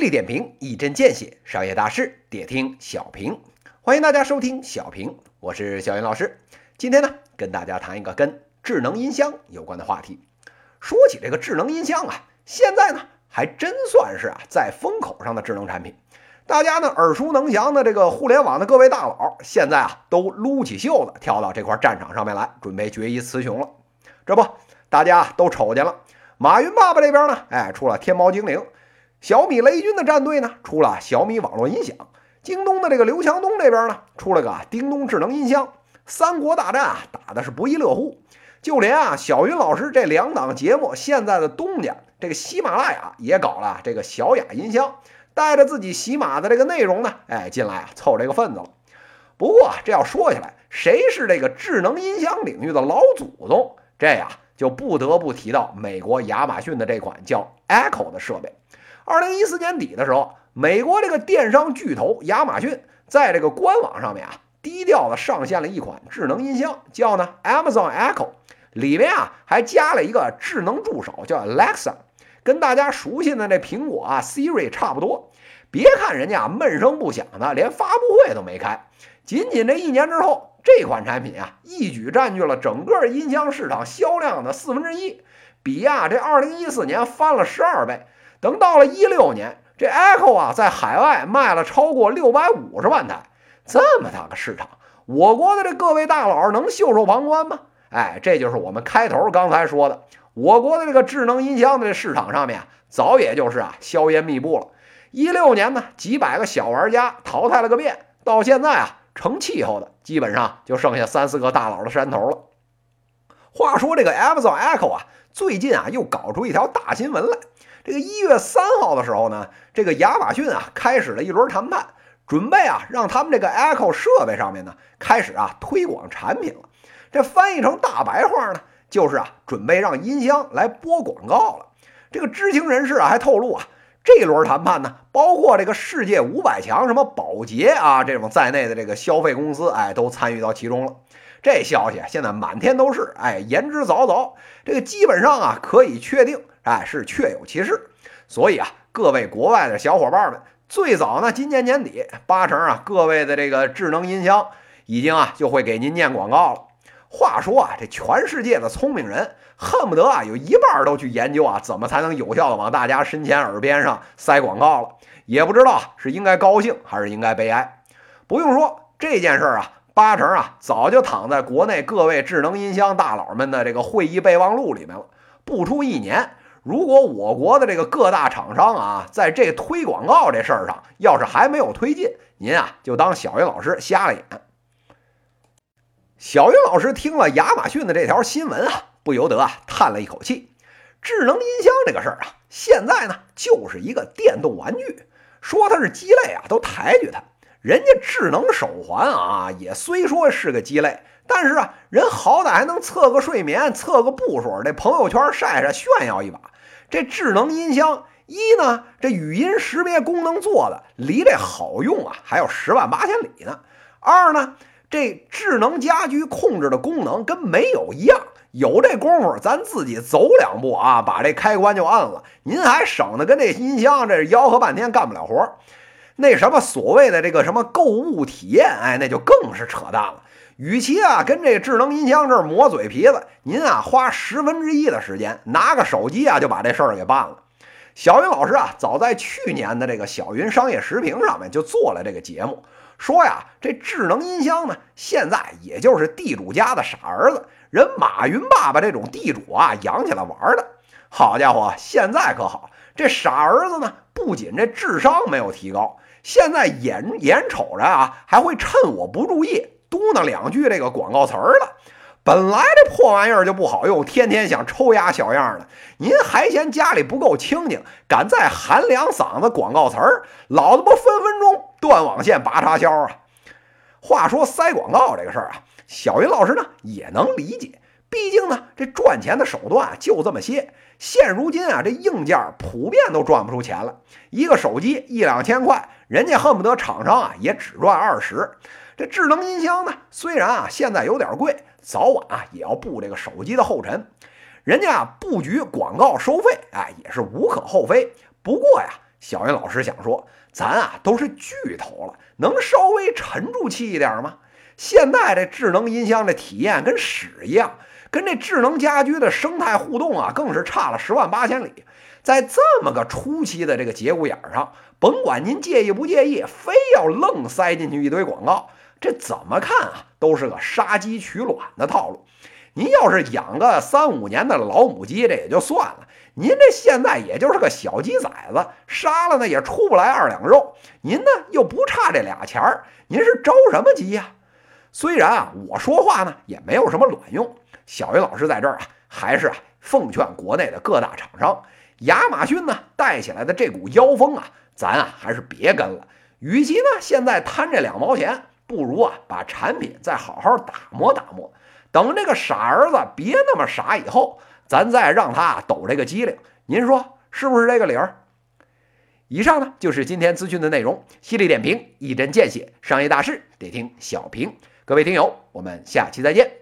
利点评，一针见血，商业大事点听小平。欢迎大家收听小平，我是小云老师。今天呢，跟大家谈一个跟智能音箱有关的话题。说起这个智能音箱啊，现在呢还真算是啊在风口上的智能产品。大家呢耳熟能详的这个互联网的各位大佬，现在啊都撸起袖子跳到这块战场上面来，准备决一雌雄了。这不，大家都瞅见了，马云爸爸这边呢，哎出了天猫精灵。小米雷军的战队呢，出了小米网络音响；京东的这个刘强东这边呢，出了个叮咚智能音箱。三国大战啊，打的是不亦乐乎。就连啊，小云老师这两档节目现在的东家，这个喜马拉雅也搞了这个小雅音箱，带着自己喜马的这个内容呢，哎，进来啊，凑这个份子了。不过这要说起来，谁是这个智能音箱领域的老祖宗？这呀，就不得不提到美国亚马逊的这款叫 Echo 的设备。二零一四年底的时候，美国这个电商巨头亚马逊在这个官网上面啊，低调的上线了一款智能音箱，叫呢 Amazon Echo，里面啊还加了一个智能助手，叫 Alexa，跟大家熟悉的那苹果啊 Siri 差不多。别看人家闷声不响的，连发布会都没开，仅仅这一年之后，这款产品啊一举占据了整个音箱市场销量的四分之一，比呀这二零一四年翻了十二倍。等到了一六年，这 Echo 啊，在海外卖了超过六百五十万台，这么大个市场，我国的这各位大佬能袖手旁观吗？哎，这就是我们开头刚才说的，我国的这个智能音箱的这市场上面，早也就是啊，硝烟密布了。一六年呢，几百个小玩家淘汰了个遍，到现在啊，成气候的基本上就剩下三四个大佬的山头了。话说这个 Amazon Echo 啊，最近啊，又搞出一条大新闻来。这个一月三号的时候呢，这个亚马逊啊开始了一轮谈判，准备啊让他们这个 Echo 设备上面呢开始啊推广产品了。这翻译成大白话呢，就是啊准备让音箱来播广告了。这个知情人士啊还透露啊，这轮谈判呢，包括这个世界五百强什么宝洁啊这种在内的这个消费公司，哎，都参与到其中了。这消息现在满天都是，哎，言之凿凿。这个基本上啊可以确定。哎，是确有其事，所以啊，各位国外的小伙伴们，最早呢，今年年底八成啊，各位的这个智能音箱已经啊就会给您念广告了。话说啊，这全世界的聪明人恨不得啊有一半都去研究啊怎么才能有效的往大家身前耳边上塞广告了，也不知道是应该高兴还是应该悲哀。不用说这件事儿啊，八成啊早就躺在国内各位智能音箱大佬们的这个会议备忘录里面了，不出一年。如果我国的这个各大厂商啊，在这推广告这事儿上，要是还没有推进，您啊就当小云老师瞎了眼。小云老师听了亚马逊的这条新闻啊，不由得啊叹了一口气。智能音箱这个事儿啊，现在呢就是一个电动玩具，说它是鸡肋啊，都抬举它。人家智能手环啊，也虽说是个鸡肋。但是啊，人好歹还能测个睡眠，测个步数，这朋友圈晒晒炫耀一把。这智能音箱一呢，这语音识别功能做的离这好用啊还有十万八千里呢。二呢，这智能家居控制的功能跟没有一样。有这功夫，咱自己走两步啊，把这开关就按了，您还省得跟这音箱这吆喝半天干不了活。那什么所谓的这个什么购物体验，哎，那就更是扯淡了。与其啊跟这智能音箱这儿磨嘴皮子，您啊花十分之一的时间拿个手机啊就把这事儿给办了。小云老师啊，早在去年的这个小云商业时评上面就做了这个节目，说呀这智能音箱呢，现在也就是地主家的傻儿子，人马云爸爸这种地主啊养起来玩的。好家伙，现在可好，这傻儿子呢不仅这智商没有提高，现在眼眼瞅着啊还会趁我不注意。嘟囔两句这个广告词儿了，本来这破玩意儿就不好用，天天想抽压小样的，您还嫌家里不够清静，敢再喊两嗓子广告词儿，老子不分分钟断网线拔插销啊！话说塞广告这个事儿啊，小云老师呢也能理解，毕竟呢这赚钱的手段就这么些，现如今啊这硬件普遍都赚不出钱了，一个手机一两千块，人家恨不得厂商啊也只赚二十。这智能音箱呢，虽然啊现在有点贵，早晚啊也要步这个手机的后尘。人家啊布局广告收费，哎，也是无可厚非。不过呀，小云老师想说，咱啊都是巨头了，能稍微沉住气一点吗？现在这智能音箱的体验跟屎一样，跟这智能家居的生态互动啊，更是差了十万八千里。在这么个初期的这个节骨眼上，甭管您介意不介意，非要愣塞进去一堆广告，这怎么看啊，都是个杀鸡取卵的套路。您要是养个三五年的老母鸡，这也就算了。您这现在也就是个小鸡崽子，杀了呢也出不来二两肉。您呢又不差这俩钱儿，您是着什么急呀？虽然啊，我说话呢也没有什么卵用。小云老师在这儿啊，还是啊奉劝国内的各大厂商，亚马逊呢带起来的这股妖风啊，咱啊还是别跟了。与其呢现在贪这两毛钱，不如啊把产品再好好打磨打磨。等这个傻儿子别那么傻以后，咱再让他抖这个机灵，您说是不是这个理儿？以上呢就是今天资讯的内容，犀利点评，一针见血，商业大事得听小平。各位听友，我们下期再见。